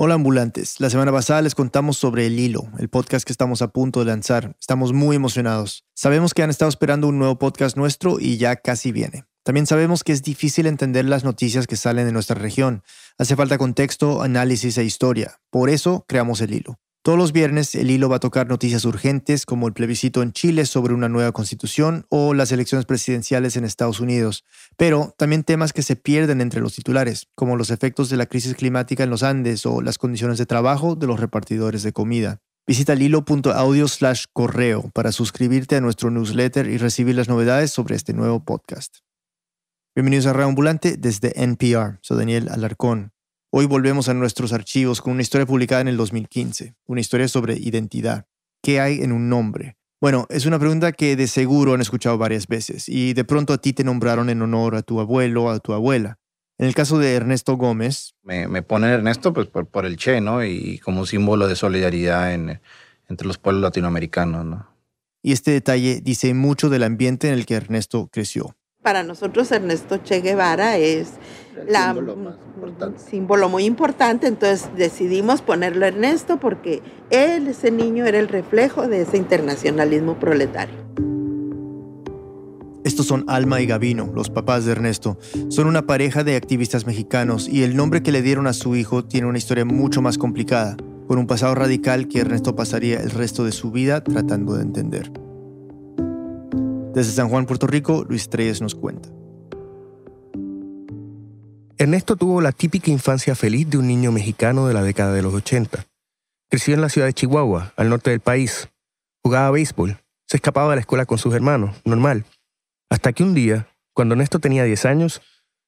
Hola ambulantes, la semana pasada les contamos sobre El Hilo, el podcast que estamos a punto de lanzar. Estamos muy emocionados. Sabemos que han estado esperando un nuevo podcast nuestro y ya casi viene. También sabemos que es difícil entender las noticias que salen de nuestra región. Hace falta contexto, análisis e historia. Por eso creamos El Hilo. Todos los viernes el hilo va a tocar noticias urgentes como el plebiscito en Chile sobre una nueva constitución o las elecciones presidenciales en Estados Unidos, pero también temas que se pierden entre los titulares, como los efectos de la crisis climática en los Andes o las condiciones de trabajo de los repartidores de comida. Visita lilo.audio slash correo para suscribirte a nuestro newsletter y recibir las novedades sobre este nuevo podcast. Bienvenidos a Reambulante desde NPR. Soy Daniel Alarcón. Hoy volvemos a nuestros archivos con una historia publicada en el 2015, una historia sobre identidad. ¿Qué hay en un nombre? Bueno, es una pregunta que de seguro han escuchado varias veces y de pronto a ti te nombraron en honor a tu abuelo o a tu abuela. En el caso de Ernesto Gómez. Me, me ponen Ernesto pues, por, el Che, ¿no? Y como símbolo de solidaridad entre los pueblos latinoamericanos, ¿no? Y este detalle dice mucho del ambiente en el que Ernesto creció. Para nosotros Ernesto Che Guevara es la, símbolo muy importante, entonces decidimos ponerlo Ernesto porque él, ese niño, era el reflejo de ese internacionalismo proletario. Estos son Alma y Gavino, los papás de Ernesto. Son una pareja de activistas mexicanos y el nombre que le dieron a su hijo tiene una historia mucho más complicada, con un pasado radical que Ernesto pasaría el resto de su vida tratando de entender. Desde San Juan, Puerto Rico, Luis Treyes nos cuenta. Ernesto tuvo la típica infancia feliz de un niño mexicano de la década de los 80. Creció en la ciudad de Chihuahua, al norte del país. Jugaba béisbol, se escapaba de la escuela con sus hermanos, normal. Hasta que un día, cuando Ernesto tenía 10 años,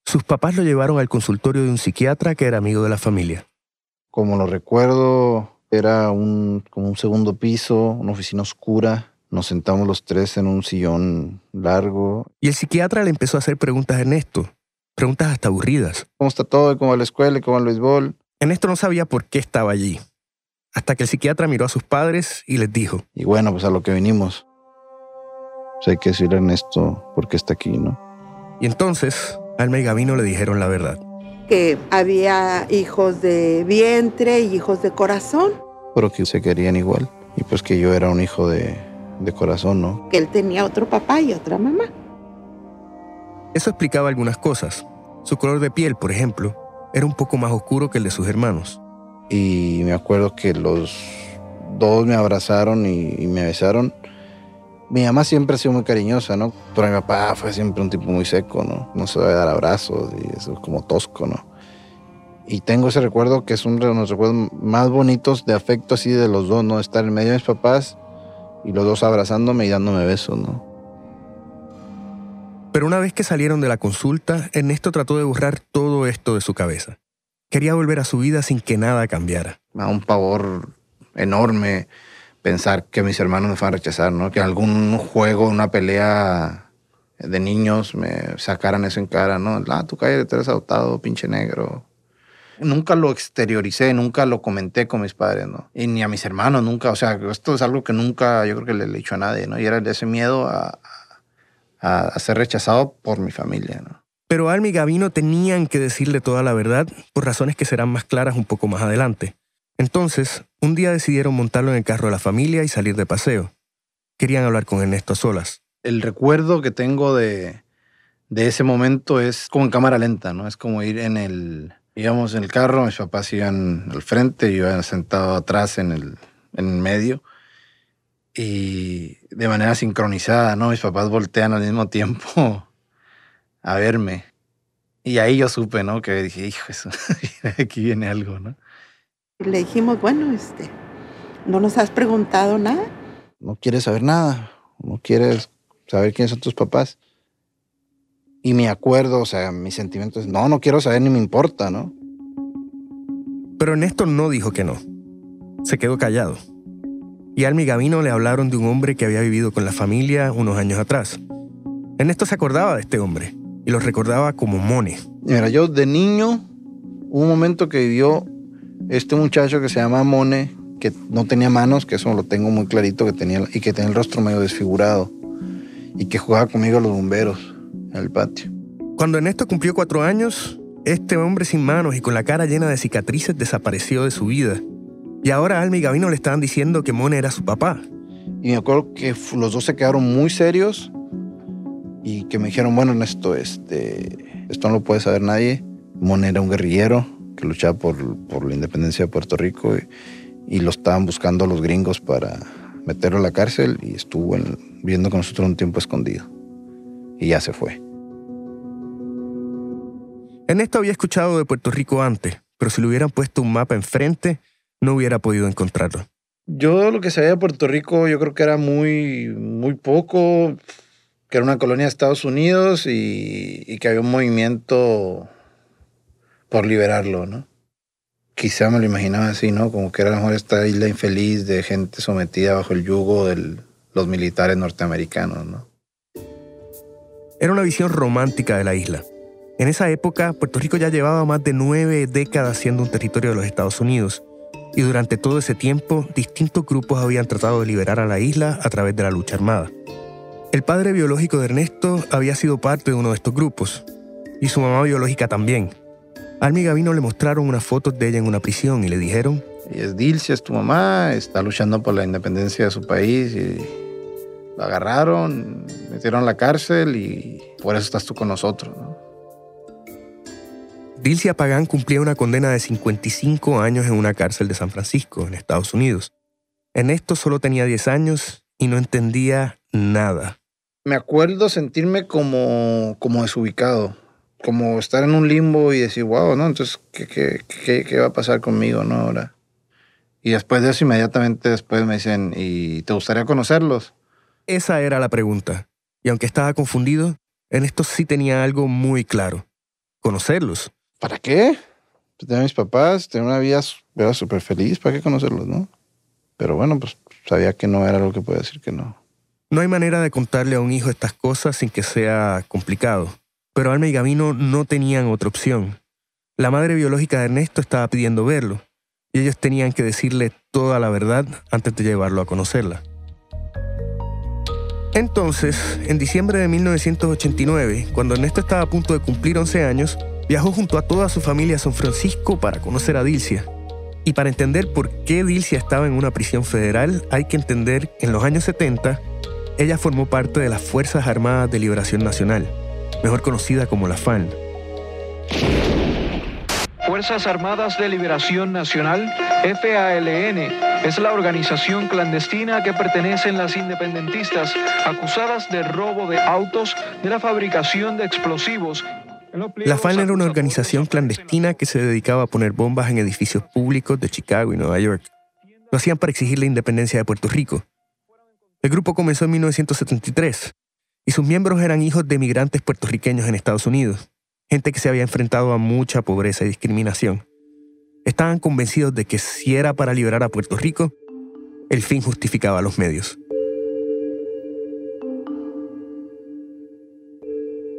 sus papás lo llevaron al consultorio de un psiquiatra que era amigo de la familia. Como lo recuerdo, era un, como un segundo piso, una oficina oscura. Nos sentamos los tres en un sillón largo. Y el psiquiatra le empezó a hacer preguntas a Ernesto, Preguntas hasta aburridas. ¿Cómo está todo? ¿Cómo va la escuela? ¿Cómo va el béisbol? Ernesto no sabía por qué estaba allí. Hasta que el psiquiatra miró a sus padres y les dijo. Y bueno, pues a lo que vinimos. Pues hay que decirle a Ernesto por qué está aquí, ¿no? Y entonces, Alma y Gavino le dijeron la verdad. Que había hijos de vientre y hijos de corazón. Pero que se querían igual. Y pues que yo era un hijo de, de corazón, ¿no? Que él tenía otro papá y otra mamá. Eso explicaba algunas cosas. Su color de piel, por ejemplo, era un poco más oscuro que el de sus hermanos. Y me acuerdo que los dos me abrazaron y, me besaron. Mi mamá siempre ha sido muy cariñosa, ¿no? Pero mi papá fue siempre un tipo muy seco, ¿no? No se a dar abrazos y eso es como tosco, ¿no? Y tengo ese recuerdo que es uno de los recuerdos más bonitos de afecto así de los dos, ¿no? Estar en medio de mis papás y los dos abrazándome y dándome besos, ¿no? Pero una vez que salieron de la consulta, Ernesto trató de borrar todo esto de su cabeza. Quería volver a su vida sin que nada cambiara. Me da un pavor enorme pensar que mis hermanos me van a rechazar, ¿no? Que algún juego, una pelea de niños me sacaran eso en cara, ¿no? Ah, tú cállate, eres adoptado, pinche negro. Nunca lo exterioricé, nunca lo comenté con mis padres, ¿no? Y ni a mis hermanos, nunca. O sea, esto es algo que nunca, yo creo que le he dicho a nadie, ¿no? Y era ese miedo a, a, ser rechazado por mi familia. ¿no? Pero Alma y Gavino tenían que decirle toda la verdad por razones que serán más claras un poco más adelante. Entonces, un día decidieron montarlo en el carro de la familia y salir de paseo. Querían hablar con Ernesto a solas. El recuerdo que tengo de, de ese momento es como en cámara lenta, ¿no? Es como ir en el... Íbamos en el carro, mis papás iban al frente, yo iba sentado atrás en el, en el medio y de manera sincronizada, ¿no? Mis papás voltean al mismo tiempo a verme. Y ahí yo supe, ¿no? Que dije, hijo, eso, aquí viene algo, ¿no? Le dijimos, bueno, este, ¿no nos has preguntado nada? No quieres saber nada, no quieres saber quiénes son tus papás. Y me acuerdo, o sea, mis sentimientos, no, no quiero saber ni me importa, ¿no? Pero Néstor no dijo que no. Se quedó callado y Almi Gavino le hablaron de un hombre que había vivido con la familia unos años atrás. Ernesto se acordaba de este hombre y lo recordaba como Mone. Mira, yo de niño, un momento que vivió este muchacho que se llama Mone, que no tenía manos, que eso lo tengo muy clarito, que tenía, y que tenía el rostro medio desfigurado, y que jugaba conmigo a los bomberos el patio. Cuando Ernesto cumplió cuatro años, Este hombre sin manos y con la cara llena de cicatrices desapareció de su vida. Y ahora Alma y Gavino le estaban diciendo que Mone era su papá. Y me acuerdo que los dos se quedaron muy serios y que me dijeron, bueno, Ernesto, este, esto no lo puede saber nadie. Mone era un guerrillero que luchaba por, por la independencia de Puerto Rico y, lo estaban buscando los gringos para meterlo a la cárcel y estuvo en, viviendo con nosotros un tiempo escondido. Y ya se fue. Ernesto había escuchado de Puerto Rico antes, pero si le hubieran puesto un mapa enfrente, no hubiera podido encontrarlo. Yo lo que sabía de Puerto Rico, yo creo que era muy, muy poco, que era una colonia de Estados Unidos y, y que había un movimiento por liberarlo, ¿no? Quizá me lo imaginaba así, ¿no? Como que era a lo mejor esta isla infeliz de gente sometida bajo el yugo de los militares norteamericanos, ¿no? Era una visión romántica de la isla. En esa época, Puerto Rico ya llevaba más de nueve décadas siendo un territorio de los Estados Unidos y durante todo ese tiempo distintos grupos habían tratado de liberar a la isla a través de la lucha armada. El padre biológico de Ernesto había sido parte de uno de estos grupos, y su mamá biológica también. Almi y Gavino le mostraron unas fotos de ella en una prisión y le dijeron, y es Dilcia, es tu mamá, está luchando por la independencia de su país y la agarraron, metieron a la cárcel y por eso estás tú con nosotros. ¿no? Dilcia Pagán cumplía una condena de 55 años en una cárcel de San Francisco, en Estados Unidos. Ernesto solo tenía 10 años y no entendía nada. Me acuerdo sentirme como, como desubicado, como estar en un limbo y decir, wow, ¿no? Entonces, ¿qué, qué, qué, qué va a pasar conmigo, no? Ahora. Y después de eso, inmediatamente después me dicen, ¿y te gustaría conocerlos? Esa era la pregunta. Y aunque estaba confundido, Ernesto sí tenía algo muy claro. Conocerlos. ¿Para qué? Pues tener a mis papás, tener una vida súper feliz, ¿para qué conocerlos, no? Pero bueno, pues sabía que no era lo que podía decir que no. No hay manera de contarle a un hijo estas cosas sin que sea complicado. Pero Alma y Gavino no tenían otra opción. La madre biológica de Ernesto estaba pidiendo verlo, y ellos tenían que decirle toda la verdad antes de llevarlo a conocerla. Entonces, en diciembre de 1989, cuando Ernesto estaba a punto de cumplir 11 años, viajó junto a toda su familia a San Francisco para conocer a Dilcia. Y para entender por qué Dilcia estaba en una prisión federal, hay que entender que en los años 70, ella formó parte de las Fuerzas Armadas de Liberación Nacional, mejor conocida como la FAN. Fuerzas Armadas de Liberación Nacional, FALN, es la organización clandestina que pertenecen las independentistas acusadas de robo de autos, de la fabricación de explosivos la FAN era una organización clandestina que se dedicaba a poner bombas en edificios públicos de Chicago y Nueva York. Lo hacían para exigir la independencia de Puerto Rico. El grupo comenzó en 1973 y sus miembros eran hijos de migrantes puertorriqueños en Estados Unidos, gente que se había enfrentado a mucha pobreza y discriminación. Estaban convencidos de que si era para liberar a Puerto Rico, el fin justificaba los medios.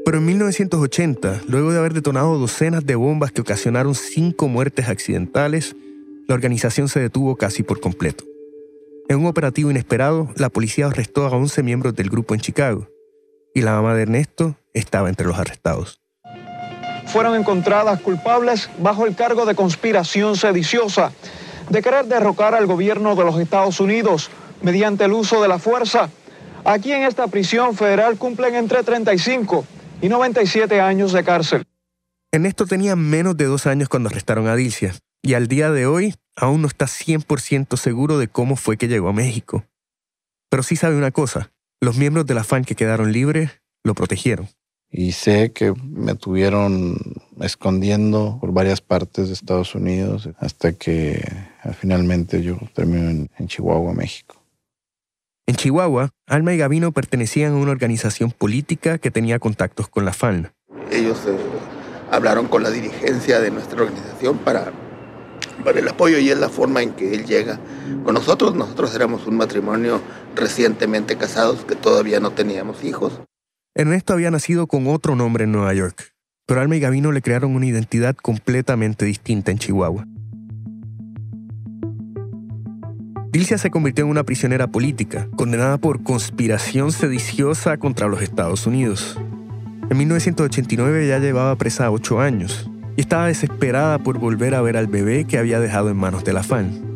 Pero en 1980, luego de haber detonado docenas de bombas que ocasionaron cinco muertes accidentales, la organización se detuvo casi por completo. En un operativo inesperado, la policía arrestó a 11 miembros del grupo en Chicago, y la mamá de Ernesto estaba entre los arrestados. Fueron encontradas culpables bajo el cargo de conspiración sediciosa, de querer derrocar al gobierno de los Estados Unidos mediante el uso de la fuerza. Aquí en esta prisión federal cumplen entre 35 y 97 años de cárcel. Ernesto tenía menos de dos años cuando arrestaron a Dilcia, y al día de hoy aún no está 100% seguro de cómo fue que llegó a México. Pero sí sabe una cosa, los miembros de la FAN que quedaron libres lo protegieron. Y sé que me tuvieron escondiendo por varias partes de Estados Unidos hasta que finalmente yo termino en, en Chihuahua, México. En Chihuahua, Alma y Gavino pertenecían a una organización política que tenía contactos con la FAN. Ellos eh, hablaron con la dirigencia de nuestra organización para, para el apoyo y es la forma en que él llega con nosotros. Nosotros éramos un matrimonio recientemente casados que todavía no teníamos hijos. Ernesto había nacido con otro nombre en Nueva York, pero Alma y Gavino le crearon una identidad completamente distinta en Chihuahua. Dilcia se convirtió en una prisionera política, condenada por conspiración sediciosa contra los Estados Unidos. En 1989 ya llevaba presa ocho años, y estaba desesperada por volver a ver al bebé que había dejado en manos de la fan.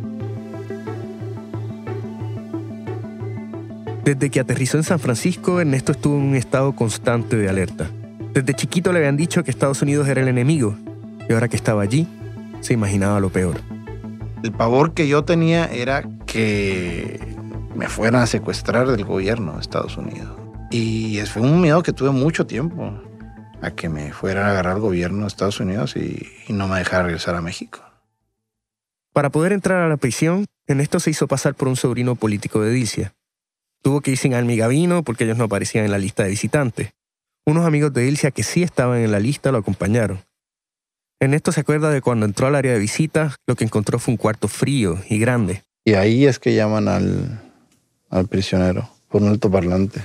Desde que aterrizó en San Francisco, Ernesto estuvo en un estado constante de alerta. Desde chiquito le habían dicho que Estados Unidos era el enemigo, y ahora que estaba allí, se imaginaba lo peor. El pavor que yo tenía era que me fueran a secuestrar del gobierno de Estados Unidos. Y fue un miedo que tuve mucho tiempo, a que me fueran a agarrar el gobierno de Estados Unidos y, y no me dejara regresar a México. Para poder entrar a la prisión, Ernesto se hizo pasar por un sobrino político de Dilcia. Tuvo que ir sin Almi Gavino porque ellos no aparecían en la lista de visitantes. Unos amigos de Dilcia que sí estaban en la lista lo acompañaron. Ernesto se acuerda de cuando entró al área de visita, lo que encontró fue un cuarto frío y grande. Y ahí es que llaman al, al prisionero por un altoparlante.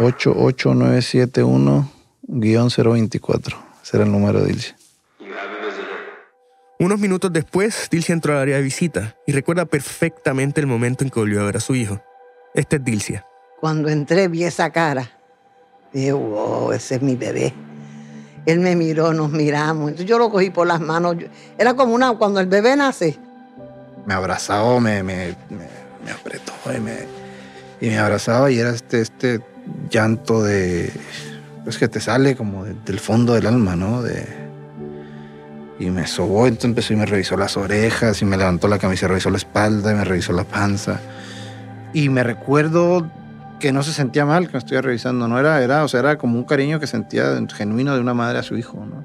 88971-024. Ese era el número de Dilcia. Unos minutos después, Dilcia entró al área de visita y recuerda perfectamente el momento en que volvió a ver a su hijo. Este es Dilcia. Cuando entré vi esa cara. Dije, wow, ese es mi bebé. Él me miró, nos miramos. Entonces yo lo cogí por las manos. Era como una, cuando el bebé nace. Me abrazaba, me, me, me, me apretó y me, y me abrazaba y era este, este llanto de, pues que te sale como de- del fondo del alma, ¿no? De, y me sobó, entonces empezó y me revisó las orejas y me levantó la camisa, revisó la espalda y me revisó la panza. Y me recuerdo que no se sentía mal que me estuviera revisando, no era, era, o sea, era como un cariño que sentía genuino de una madre a su hijo, ¿no?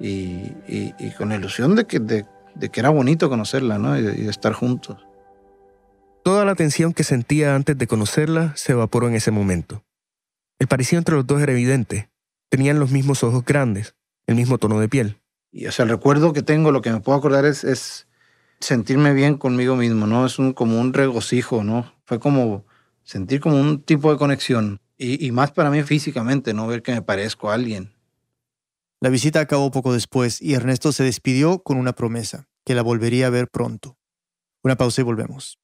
Y, y- y con la ilusión de que, de, de que era bonito conocerla, ¿no? Y y de estar juntos. Toda la tensión que sentía antes de conocerla se evaporó en ese momento. El parecido entre los dos era evidente. Tenían los mismos ojos grandes, el mismo tono de piel. Y o sea, el recuerdo que tengo, lo que me puedo acordar es, es sentirme bien conmigo mismo, ¿no? Es un, como un regocijo, ¿no? Fue como sentir como un tipo de conexión. Y, y más para mí físicamente, ¿no? Ver que me parezco a alguien. La visita acabó poco después y Ernesto se despidió con una promesa, que la volvería a ver pronto. Una pausa y volvemos.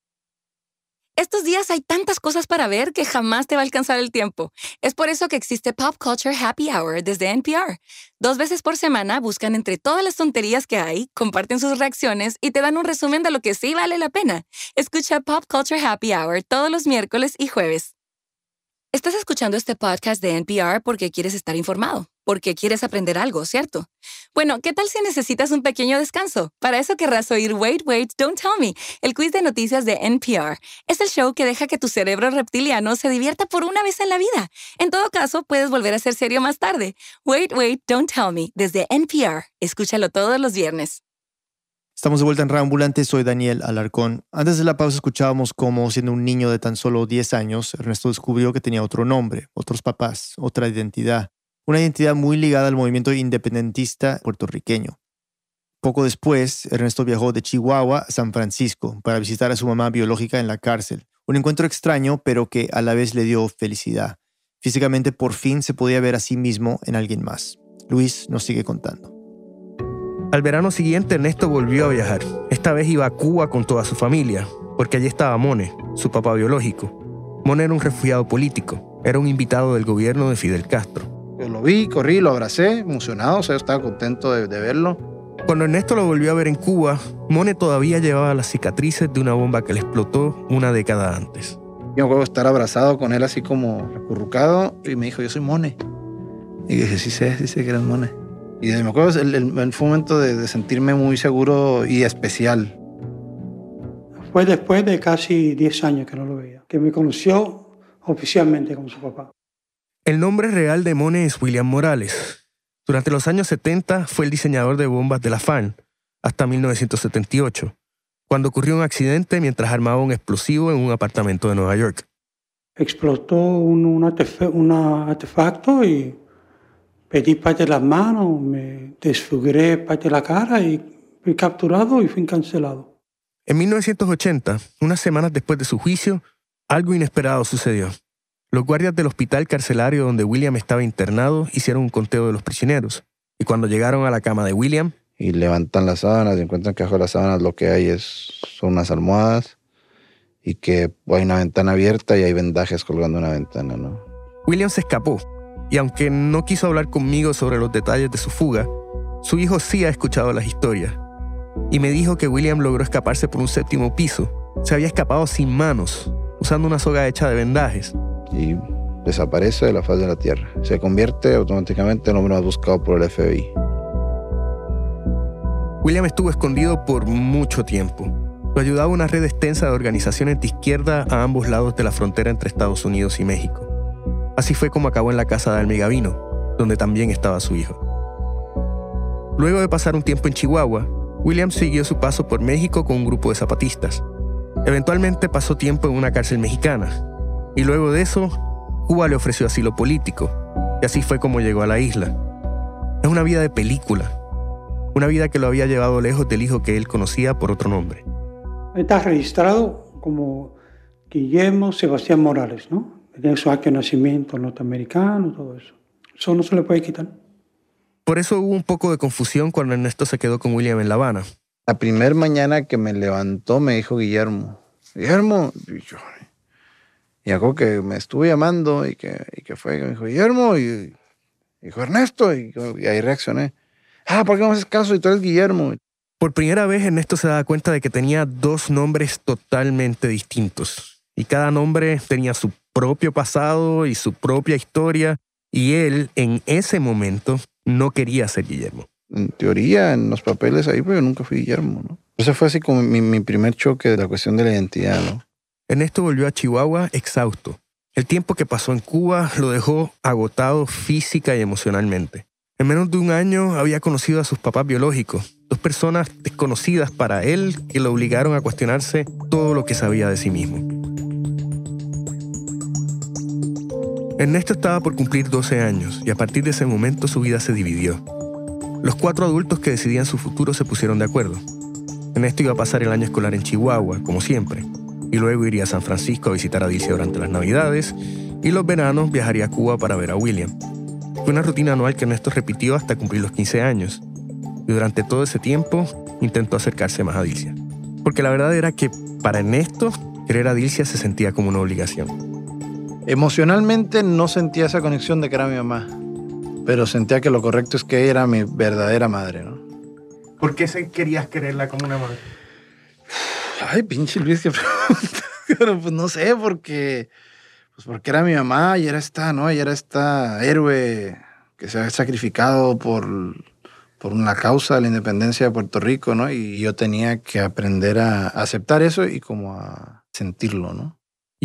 Estos días hay tantas cosas para ver que jamás te va a alcanzar el tiempo. Es por eso que existe Pop Culture Happy Hour desde NPR. Dos veces por semana buscan entre todas las tonterías que hay, comparten sus reacciones y te dan un resumen de lo que sí vale la pena. Escucha Pop Culture Happy Hour todos los miércoles y jueves. Estás escuchando este podcast de NPR porque quieres estar informado, porque quieres aprender algo, ¿cierto? Bueno, ¿qué tal si necesitas un pequeño descanso? Para eso querrás oír Wait, Wait, Don't Tell Me, el quiz de noticias de NPR. Es el show que deja que tu cerebro reptiliano se divierta por una vez en la vida. En todo caso, puedes volver a ser serio más tarde. Wait, Wait, Don't Tell Me, desde NPR. Escúchalo todos los viernes. Estamos de vuelta en Reambulante, soy Daniel Alarcón. Antes de la pausa escuchábamos cómo, siendo un niño de tan solo 10 años, Ernesto descubrió que tenía otro nombre, otros papás, otra identidad. Una identidad muy ligada al movimiento independentista puertorriqueño. Poco después, Ernesto viajó de Chihuahua a San Francisco para visitar a su mamá biológica en la cárcel. Un encuentro extraño, pero que a la vez le dio felicidad. Físicamente por fin se podía ver a sí mismo en alguien más. Luis nos sigue contando. Al verano siguiente, Ernesto volvió a viajar. Esta vez iba a Cuba con toda su familia, porque allí estaba Mone, su papá biológico. Mone era un refugiado político, era un invitado del gobierno de Fidel Castro. Yo lo vi, corrí, lo abracé, emocionado, o sea, yo estaba contento de, de verlo. Cuando Ernesto lo volvió a ver en Cuba, Mone todavía llevaba las cicatrices de una bomba que le explotó una década antes. Yo me acuerdo estar abrazado con él así como recurrucado y me dijo, yo soy Mone. Y dije, sí sé, sí sé que eres Mone. Y me acuerdo, el, el- el- fue un momento de, de sentirme muy seguro y especial. Fue después de casi 10 años que no lo veía, que me conoció oficialmente como su papá. El nombre real de Mone es William Morales. Durante los años 70 fue el diseñador de bombas de la FAN, hasta 1978, cuando ocurrió un accidente mientras armaba un explosivo en un apartamento de Nueva York. Explotó un, un artefe- un artefacto y pedí parte de las manos, me desfiguré parte de la cara y fui capturado y fui cancelado. En 1980, unas semanas después de su juicio, algo inesperado sucedió. Los guardias del hospital carcelario donde William estaba internado hicieron un conteo de los prisioneros, y cuando llegaron a la cama de William, Y levantan las sábanas y encuentran que bajo las sábanas lo que hay es, son unas almohadas y que hay una ventana abierta y hay vendajes colgando en una ventana, ¿no? William se escapó, Y aunque no quiso hablar conmigo sobre los detalles de su fuga, su hijo sí ha escuchado las historias. Y me dijo que William logró escaparse por un séptimo piso. Se había escapado sin manos, usando una soga hecha de vendajes. Y desaparece de la faz de la Tierra. Se convierte automáticamente en hombre más buscado por el FBI. William estuvo escondido por mucho tiempo. Lo ayudaba una red extensa de organizaciones de izquierda a ambos lados de la frontera entre Estados Unidos y México. Así fue como acabó en la casa de Alme Gavino, donde también estaba su hijo. Luego de pasar un tiempo en Chihuahua, William siguió su paso por México con un grupo de zapatistas. Eventualmente pasó tiempo en una cárcel mexicana. Y luego de eso, Cuba le ofreció asilo político. Y así fue como llegó a la isla. Es una vida de película, una vida que lo había llevado lejos del hijo que él conocía por otro nombre. Está registrado como Guillermo Sebastián Morales, ¿no? Tiene su acto de nacimiento norteamericano, todo eso. Eso no se le puede quitar. Por eso hubo un poco de confusión cuando Ernesto se quedó con William en La Habana. La primera mañana que me levantó me dijo Guillermo, Guillermo, y yo, y algo que me estuve llamando y que, y que fue, me dijo, Guillermo, y dijo Ernesto, y, y ahí reaccioné ah, ¿por qué no me haces caso? Y tú eres Guillermo. Por primera vez Ernesto se da cuenta de que tenía dos nombres totalmente distintos. Y cada nombre tenía su propio pasado y su propia historia. Y él, en ese momento, no quería ser Guillermo. En teoría, en los papeles ahí, pero yo nunca fui Guillermo, ¿no? Ese fue así como mi, mi primer choque de la cuestión de la identidad, ¿no? Ernesto volvió a Chihuahua exhausto. El tiempo que pasó en Cuba lo dejó agotado física y emocionalmente. En menos de un año había conocido a sus papás biológicos, dos personas desconocidas para él que lo obligaron a cuestionarse todo lo que sabía de sí mismo. Ernesto estaba por cumplir 12 años y a partir de ese momento su vida se dividió. Los cuatro adultos que decidían su futuro se pusieron de acuerdo. Ernesto iba a pasar el año escolar en Chihuahua, como siempre, y luego iría a San Francisco a visitar a Dilcia durante las Navidades, y los veranos viajaría a Cuba para ver a William. Fue una rutina anual que Ernesto repitió hasta cumplir los 15 años. Y durante todo ese tiempo intentó acercarse más a Dilcia. Porque la verdad era que para Ernesto, querer a Dilcia se sentía como una obligación. Emocionalmente no sentía esa conexión de que era mi mamá. Pero sentía que lo correcto es que era mi verdadera madre, ¿no? ¿Por qué querías quererla como una madre? Ay, pinche Luis, qué pregunta. Pero pues no sé, porque pues porque era mi mamá y era esta, ¿no? Y era esta héroe que se ha sacrificado por, por una causa de la independencia de Puerto Rico, ¿no? Y yo tenía que aprender a aceptar eso y como a sentirlo, ¿no?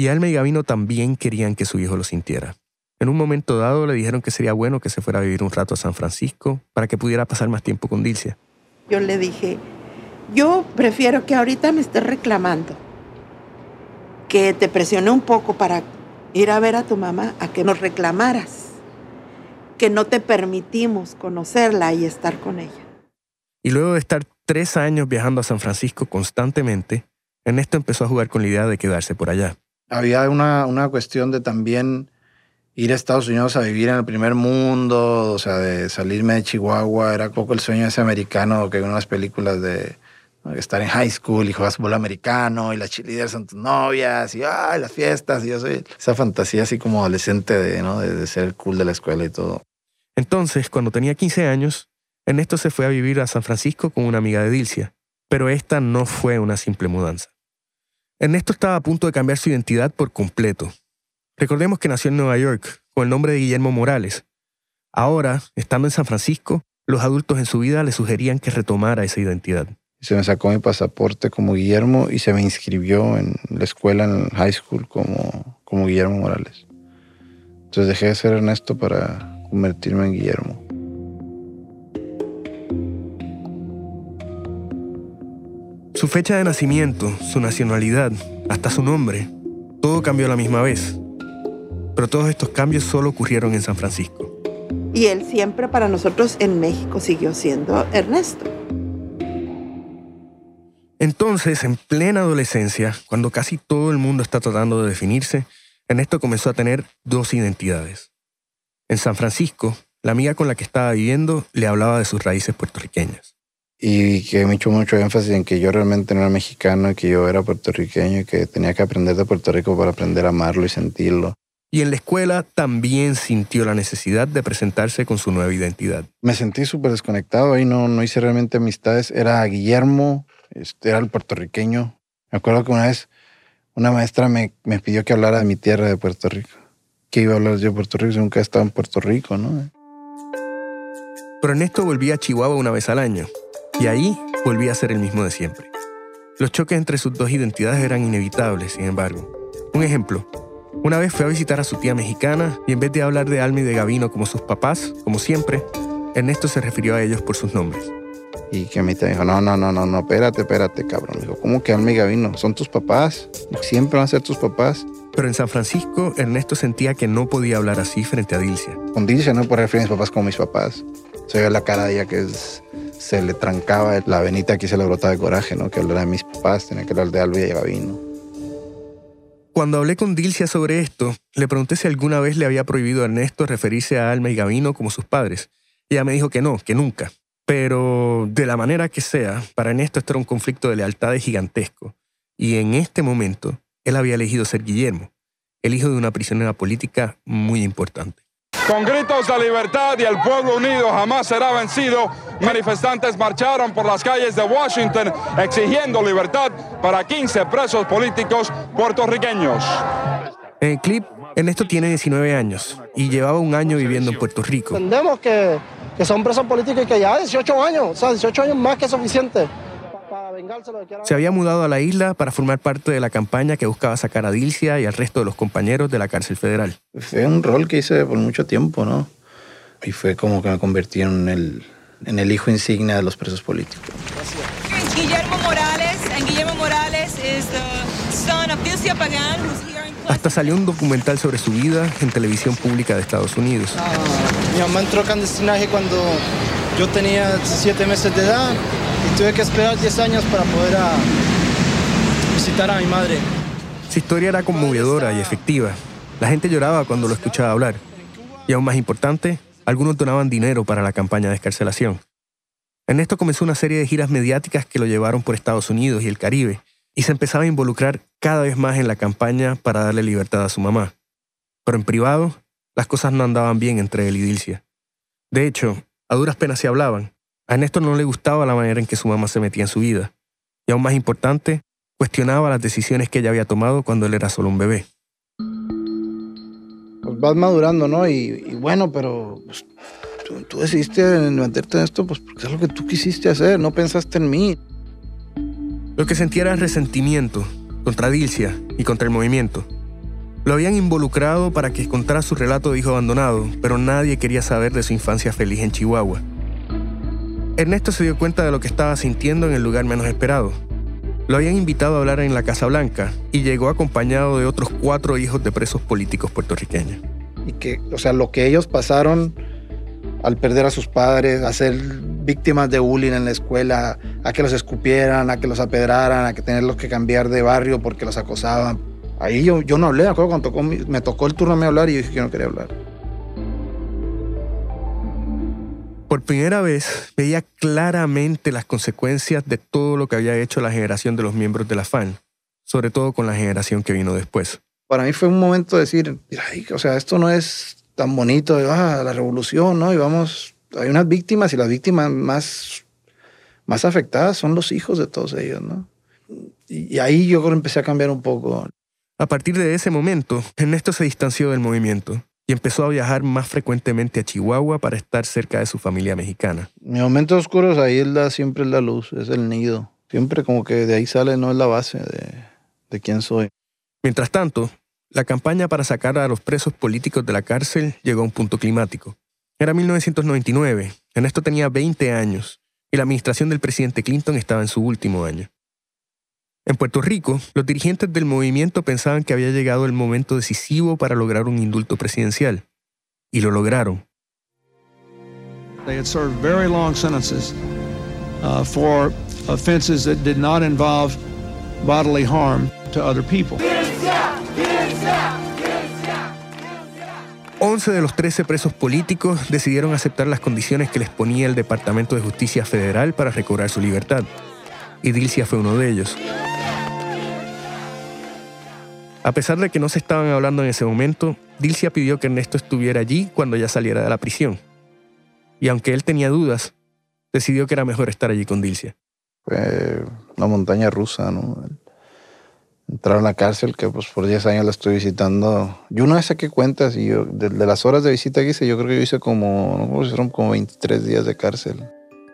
Y Alma y Gavino también querían que su hijo lo sintiera. En un momento dado le dijeron que sería bueno que se fuera a vivir un rato a San Francisco para que pudiera pasar más tiempo con Dilcia. Yo le dije, yo prefiero que ahorita me estés reclamando, que te presione un poco para ir a ver a tu mamá a que nos reclamaras, que no te permitimos conocerla y estar con ella. Y luego de estar tres años viajando a San Francisco constantemente, Ernesto empezó a jugar con la idea de quedarse por allá. Había una, una cuestión de también ir a Estados Unidos a vivir en el primer mundo, o sea, de salirme de Chihuahua, era poco el sueño ese americano que en las películas de estar en high school y juegas fútbol americano y las cheerleaders son tus novias y ay, las fiestas y yo soy esa fantasía así como adolescente de, ¿no? de, ser cool de la escuela y todo. Entonces, cuando tenía 15 años, Ernesto se fue a vivir a San Francisco con una amiga de Dilcia, pero esta no fue una simple mudanza. Ernesto estaba a punto de cambiar su identidad por completo. Recordemos que nació en Nueva York con el nombre de Guillermo Morales. Ahora, estando en San Francisco, los adultos en su vida le sugerían que retomara esa identidad se me sacó mi pasaporte como Guillermo y se me inscribió en la escuela, en high school, como, como Guillermo Morales. Entonces dejé de ser Ernesto para convertirme en Guillermo. Su fecha de nacimiento, su nacionalidad, hasta su nombre, todo cambió a la misma vez. Pero todos estos cambios solo ocurrieron en San Francisco. Y él siempre para nosotros en México siguió siendo Ernesto. Entonces, en plena adolescencia, cuando casi todo el mundo está tratando de definirse, Ernesto comenzó a tener dos identidades. En San Francisco, la amiga con la que estaba viviendo le hablaba de sus raíces puertorriqueñas. Y que me hecho mucho énfasis en que yo realmente no era mexicano, que yo era puertorriqueño y que tenía que aprender de Puerto Rico para aprender a amarlo y sentirlo. Y en la escuela también sintió la necesidad de presentarse con su nueva identidad. Me sentí súper desconectado, ahí no, no hice realmente amistades. Era Guillermo, este, era el puertorriqueño. Me acuerdo que una vez una maestra me, me pidió que hablara de mi tierra de Puerto Rico. ¿Qué iba a hablar yo de Puerto Rico si nunca he estado en Puerto Rico, no? Pero Ernesto volvía a Chihuahua una vez al año. Y ahí volvía a ser el mismo de siempre. Los choques entre sus dos identidades eran inevitables, sin embargo. Un ejemplo, una vez fue a visitar a su tía mexicana y en vez de hablar de Alma y de Gavino como sus papás, como siempre, Ernesto se refirió a ellos por sus nombres. Y que a mí te dijo, no, no, no, no, no, espérate, espérate, cabrón. Dijo, ¿cómo que Alma y Gavino? Son tus papás. Siempre van a ser tus papás. Pero en San Francisco, Ernesto sentía que no podía hablar así frente a Dilcia. Con Dilcia no puedo referir a mis papás como mis papás. Se ve la cara de ella que se le trancaba la venita aquí se le brotaba de coraje, ¿no? Que hablara de mis papás, tenía que hablar de Alma y Gavino. Cuando hablé con Dilcia sobre esto, le pregunté si alguna vez le había prohibido a Ernesto referirse a Alma y Gavino como sus padres. Ella me dijo que no, que nunca. Pero de la manera que sea, para Ernesto esto era un conflicto de lealtades gigantesco. Y en este momento, él había elegido ser Guillermo, el hijo de una prisionera política muy importante. Con gritos de libertad y el pueblo unido jamás será vencido, manifestantes marcharon por las calles de Washington exigiendo libertad para 15 presos políticos puertorriqueños. En el clip, Ernesto tiene 19 años y llevaba un año viviendo en Puerto Rico. Entendemos que, que son presos políticos y que ya 18 años, o sea, 18 años más que suficiente. Se había mudado a la isla para formar parte de la campaña que buscaba sacar a Dilcia y al resto de los compañeros de la cárcel federal. Fue un rol que hice por mucho tiempo, ¿no? Y fue como que me convertí en el, en el hijo insignia de los presos políticos. Guillermo Morales, and Guillermo Morales is the son of Dilcia in Hasta salió un documental sobre su vida en televisión pública de Estados Unidos. Ah, mi mamá entró a clandestinaje cuando yo tenía 17 meses de edad y tuve que esperar 10 años para poder a visitar a mi madre. Su historia era conmovedora y efectiva. La gente lloraba cuando lo escuchaba hablar. Y aún más importante, algunos donaban dinero para la campaña de escarcelación. Ernesto comenzó una serie de giras mediáticas que lo llevaron por Estados Unidos y el Caribe, y se empezaba a involucrar cada vez más en la campaña para darle libertad a su mamá. Pero en privado, las cosas no andaban bien entre él y Dilcia. De hecho, a duras penas se hablaban. A Ernesto no le gustaba la manera en que su mamá se metía en su vida. Y aún más importante, cuestionaba las decisiones que ella había tomado cuando él era solo un bebé. Pues vas madurando, ¿no? Y, bueno, pero pues, tú, tú, decidiste meterte en esto pues porque es lo que tú quisiste hacer, no pensaste en mí. Lo que sentía era resentimiento contra Dilcia y contra el movimiento. Lo habían involucrado para que contara su relato de hijo abandonado, pero nadie quería saber de su infancia feliz en Chihuahua. Ernesto se dio cuenta de lo que estaba sintiendo en el lugar menos esperado. Lo habían invitado a hablar en la Casa Blanca y llegó acompañado de otros cuatro hijos de presos políticos puertorriqueños. Y que, o sea, lo que ellos pasaron al perder a sus padres, a ser víctimas de bullying en la escuela, a que los escupieran, a que los apedraran, a que tenerlos que cambiar de barrio porque los acosaban. Ahí yo, yo no hablé, acuerdo cuando tocó, me tocó el turno a mí hablar y yo dije que no quería hablar. Por primera vez veía claramente las consecuencias de todo lo que había hecho la generación de los miembros de la FAN, sobre todo con la generación que vino después. Para mí fue un momento de decir, Ay, o sea, esto no es tan bonito, ah, la revolución, ¿no? Y vamos, hay unas víctimas y las víctimas más, más afectadas son los hijos de todos ellos, ¿no? Y, y ahí yo empecé a cambiar un poco. A partir de ese momento, Ernesto se distanció del movimiento y empezó a viajar más frecuentemente a Chihuahua para estar cerca de su familia mexicana. Mi momento oscuro ahí es la, siempre es la luz, es el nido. Siempre como que de ahí sale, no es la base de, de quién soy. Mientras tanto, la campaña para sacar a los presos políticos de la cárcel llegó a un punto climático. Era 1999, Ernesto tenía 20 años y la administración del presidente Clinton estaba en su último año. En Puerto Rico, los dirigentes del movimiento pensaban que había llegado el momento decisivo para lograr un indulto presidencial. Y lo lograron. They had served very long sentences uh, for offenses that did not involve bodily harm to other people. 11 de los 13 presos políticos decidieron aceptar las condiciones que les ponía el Departamento de Justicia Federal para recobrar su libertad. Y Dilcia fue uno de ellos. A pesar de que no se estaban hablando en ese momento, Dilcia pidió que Ernesto estuviera allí cuando ya saliera de la prisión. Y aunque él tenía dudas, decidió que era mejor estar allí con Dilcia. Fue una montaña rusa, ¿no? Entrar a la cárcel, que pues por 10 años la estoy visitando. Yo no sé qué cuentas, y yo, de, de, las horas de visita que hice, yo creo que yo hice como, no fueron como 23 días de cárcel.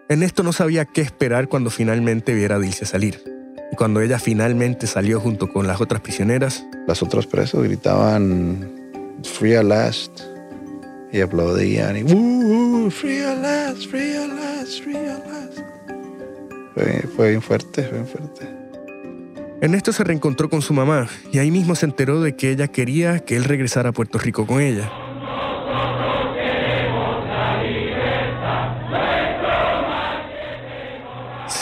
Ernesto no sabía qué esperar cuando finalmente viera a Dilcia salir. Y cuando ella finalmente salió junto con las otras prisioneras, las otras presos gritaban Free at last y aplaudían y uh, Free at last, free at last, free at last. Fue, fue bien fuerte, fue bien fuerte. Ernesto se reencontró con su mamá y ahí mismo se enteró de que ella quería que él regresara a Puerto Rico con ella.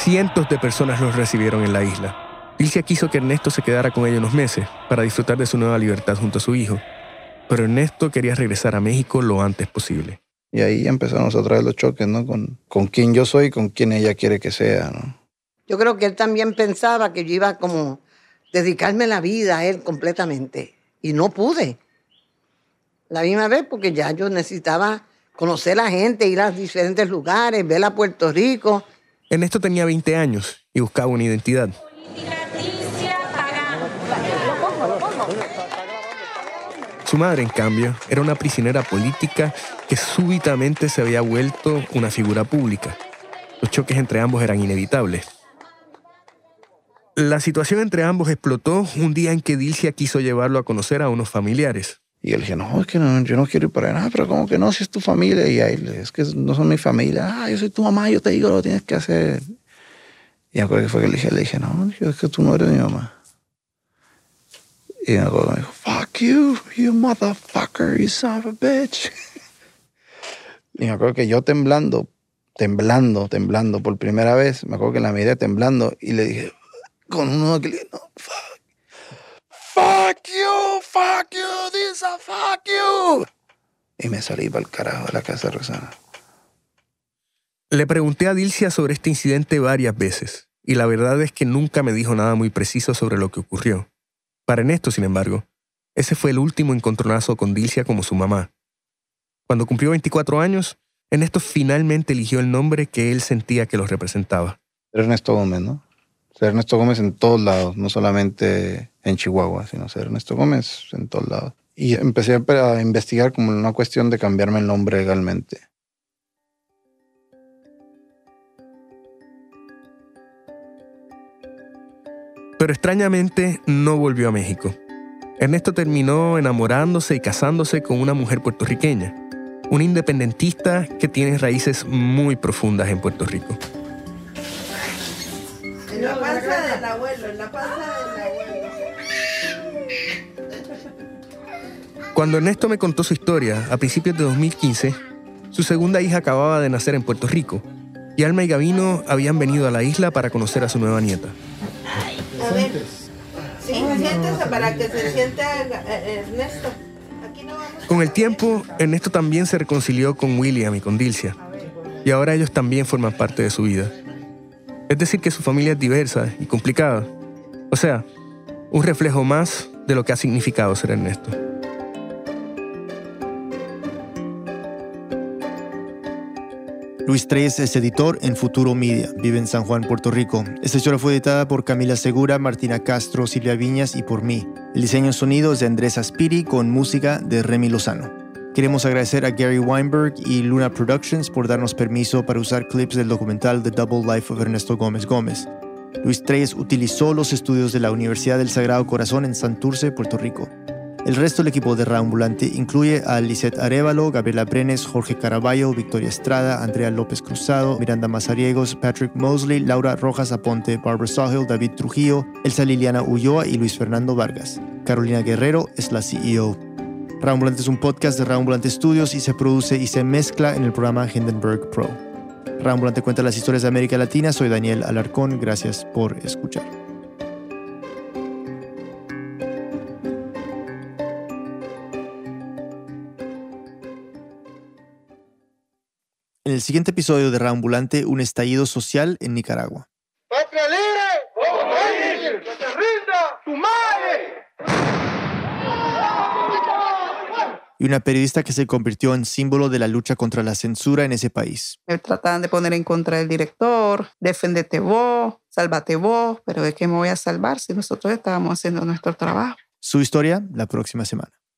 Cientos de personas los recibieron en la isla. Dilcia quiso que Ernesto se quedara con ella unos meses para disfrutar de su nueva libertad junto a su hijo, pero Ernesto quería regresar a México lo antes posible. Y ahí empezamos otra vez los choques, ¿no? Con, con quién yo soy y con quién ella quiere que sea, ¿no? Yo creo que él también pensaba que yo iba como dedicarme la vida a él completamente. Y no pude. La misma vez porque ya yo necesitaba conocer a la gente, ir a diferentes lugares, ver a Puerto Rico. Ernesto tenía 20 años y buscaba una identidad. Su madre, en cambio, era una prisionera política que súbitamente se había vuelto una figura pública. Los choques entre ambos eran inevitables. La situación entre ambos explotó un día en que Dilcia quiso llevarlo a conocer a unos familiares. Y él dije, no, es que no, yo no quiero ir para allá. pero como que no, si es tu familia. Y ahí, es que no son mi familia. Ah, yo soy tu mamá, yo te digo lo que tienes que hacer. Y me acuerdo que fue que le dije, le dije, no, es que tú no eres mi mamá. Y me acuerdo que me dijo, fuck you, you motherfucker, you son of a bitch. y me acuerdo que yo temblando, temblando, temblando por primera vez, me acuerdo que la miré temblando y le dije, con uno que le dije, no, fuck. Fuck you, fuck you, this a fuck you. Y me salí para el carajo de la casa de Rosana. Le pregunté a Dilcia sobre este incidente varias veces, y la verdad es que nunca me dijo nada muy preciso sobre lo que ocurrió. Para Ernesto, sin embargo, ese fue el último encontronazo con Dilcia como su mamá. Cuando cumplió 24 años, Ernesto finalmente eligió el nombre que él sentía que los representaba. Ernesto Gómez, ¿no? Ser Ernesto Gómez en todos lados, no solamente en Chihuahua, sino ser Ernesto Gómez en todos lados. Y empecé a investigar como una cuestión de cambiarme el nombre legalmente. Pero extrañamente no volvió a México. Ernesto terminó enamorándose y casándose con una mujer puertorriqueña, una independentista que tiene raíces muy profundas en Puerto Rico. En la panza del abuelo, en la panza del abuelo. Cuando Ernesto me contó su historia a principios de 2015, su segunda hija acababa de nacer en Puerto Rico y Alma y Gavino habían venido a la isla para conocer a su nueva nieta. A ver, sí, siéntese para que se sienta eh, Ernesto. Aquí no vamos a- Con el tiempo, Ernesto también se reconcilió con William y con Dilcia, y ahora ellos también forman parte de su vida. Es decir, que su familia es diversa y complicada. O sea, un reflejo más de lo que ha significado ser Ernesto. Luis Treyes es editor en Futuro Media. Vive en San Juan, Puerto Rico. Esta historia fue editada por Camila Segura, Martina Castro, Silvia Viñas y por mí. El diseño sonido es de Andrés Aspiri con música de Remy Lozano. Queremos agradecer a Gary Weinberg y Luna Productions por darnos permiso para usar clips del documental The Double Life of Ernesto Gómez Gómez. Luis Treyes utilizó los estudios de la Universidad del Sagrado Corazón en Santurce, Puerto Rico. El resto del equipo de Raambulante incluye a Lisette Arevalo, Gabriela Brenes, Jorge Caraballo, Victoria Estrada, Andrea López Cruzado, Miranda Mazariegos, Patrick Mosley, Laura Rojas Aponte, Barbara Sawhill, David Trujillo, Elsa Liliana Ulloa y Luis Fernando Vargas. Carolina Guerrero es la CEO. Raambulante es un podcast de Raambulante Studios y se produce y se mezcla en el programa Hindenburg Pro. Raambulante cuenta las historias de América Latina. Soy Daniel Alarcón. Gracias por escuchar. En el siguiente episodio de Raambulante, un estallido social en Nicaragua. ¡Patria libre! ¡Que se rinda tu madre! Y una periodista que se convirtió en símbolo de la lucha contra la censura en ese país. Me trataban de poner en contra del director, defendete vos, sálvate vos, pero ¿de qué me voy a salvar si nosotros estábamos haciendo nuestro trabajo? Su historia la próxima semana.